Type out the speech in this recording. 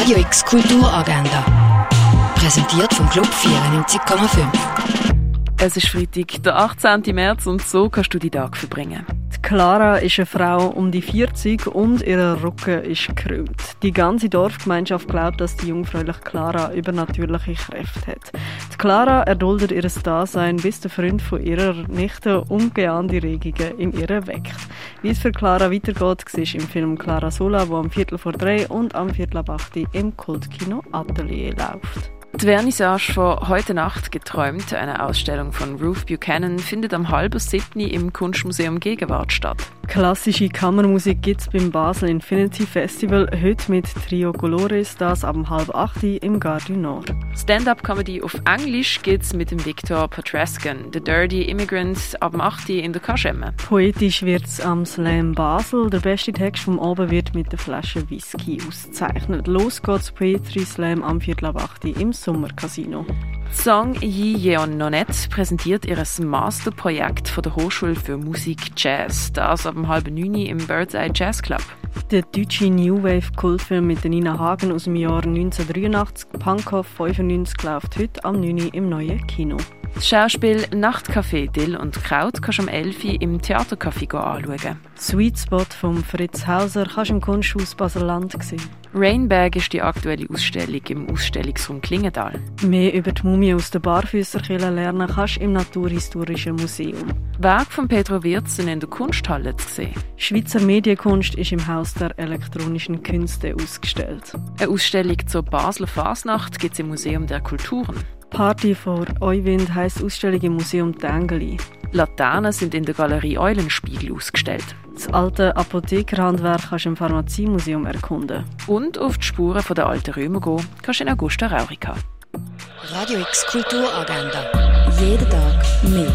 Radio X Kulturagenda. Präsentiert vom Club 94,5. Es ist Freitag, der 18. März und so kannst du die Tag verbringen. Die Clara ist eine Frau um die 40 und ihr Rücken ist gekrümmt. Die ganze Dorfgemeinschaft glaubt, dass die jungfräuliche Clara übernatürliche Kräfte hat. Clara erduldet ihr Dasein, bis der Freund von ihrer Nichte ungeahnte Regungen in ihr weckt. Wie es für Clara weitergeht, siehst im Film Clara Sola, wo am Viertel vor drei und am Viertel ab acht im Kultkino Atelier läuft. Die Vernissage von heute Nacht geträumt, eine Ausstellung von Ruth Buchanan, findet am halben siebten im Kunstmuseum Gegenwart statt. Klassische Kammermusik gibt es beim Basel Infinity Festival heute mit Trio Colores, das ab halb acht im Gare Nord. Stand-up-Comedy auf Englisch geht's mit dem Victor Petrascan, The Dirty Immigrant, ab 8 in der Kaschemme. Poetisch wird's am Slam Basel. Der beste Text vom Abend wird mit der Flasche Whisky ausgezeichnet. Los geht's Poetry Slam am Viertel ab 8 im Sommercasino. Song Yi Yeon Nonet präsentiert ihr Masterprojekt von der Hochschule für Musik Jazz. Das ab halben neun im Birdseye Jazz Club. Der deutsche New Wave Kultfilm mit Nina Hagen aus dem Jahr 1983, Punkhoff 95, läuft heute am 9. im neuen Kino. Das Schauspiel Nachtcafé Dill und Kraut kannst du am 11. im Theatercafé anschauen. Sweet Spot von Fritz Hauser kannst du im Kunsthaus Baselland sehen. Rainbag ist die aktuelle Ausstellung im Ausstellungsraum Klingenthal. Mehr über die Mumie aus der Barfüsserkirche lernen kannst du im Naturhistorischen Museum. Werk von Pedro Wirz sind in der Kunsthalle zu sehen. Schweizer Medienkunst ist im Haus der elektronischen Künste ausgestellt. Eine Ausstellung zur Basler Fasnacht gibt es im Museum der Kulturen. Party vor Euwind heisst Ausstellung im Museum Tengeli. Laternen sind in der Galerie Eulenspiegel ausgestellt. Das alte Apothekerhandwerk kannst du im Pharmaziemuseum erkunden. Und auf die Spuren der alten Römer gehen kannst du in Augusta Raurica. Radio X Kulturagenda. Jeden Tag mehr.